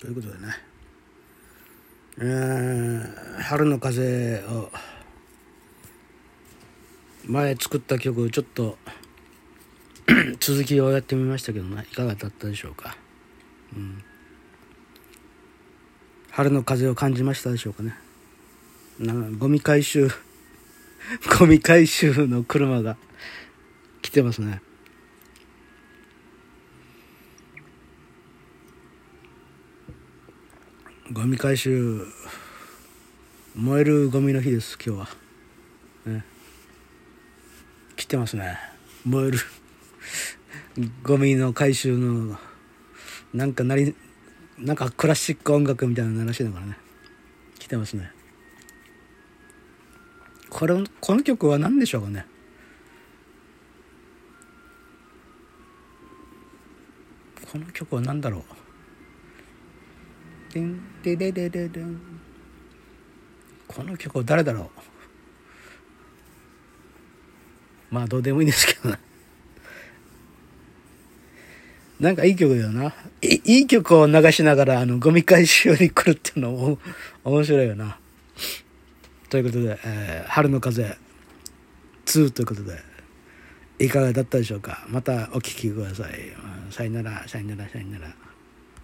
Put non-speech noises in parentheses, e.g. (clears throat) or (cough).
ということでね。え春の風を前作った曲ちょっと (clears throat) 続きをやってみましたけどね。いかがだったでしょうか、うん、春の風を感じましたでしょうかね。なゴミ回収 (laughs) ゴミ回収の車が来てますね。ゴミ回収燃えるゴミの日です今日は、ね、来てますね。燃えるゴミの回収のなんかなりなんかクラシック音楽みたいなの鳴らしてるからね来てますね。これこの曲は何でしょうかね。この曲は何だろう。でんでででででんこの曲は誰だろう？(laughs) まあどうでもいいんですけどね (laughs) なんかいい曲だよな。いいい曲を流しながら、あの、ゴミ回収に来るっていうのも (laughs) 面白いよな。ということで、えー、春の風2ということで、いかがだったでしょうか？またお聴きください。さよなら、さよなら、さよなら。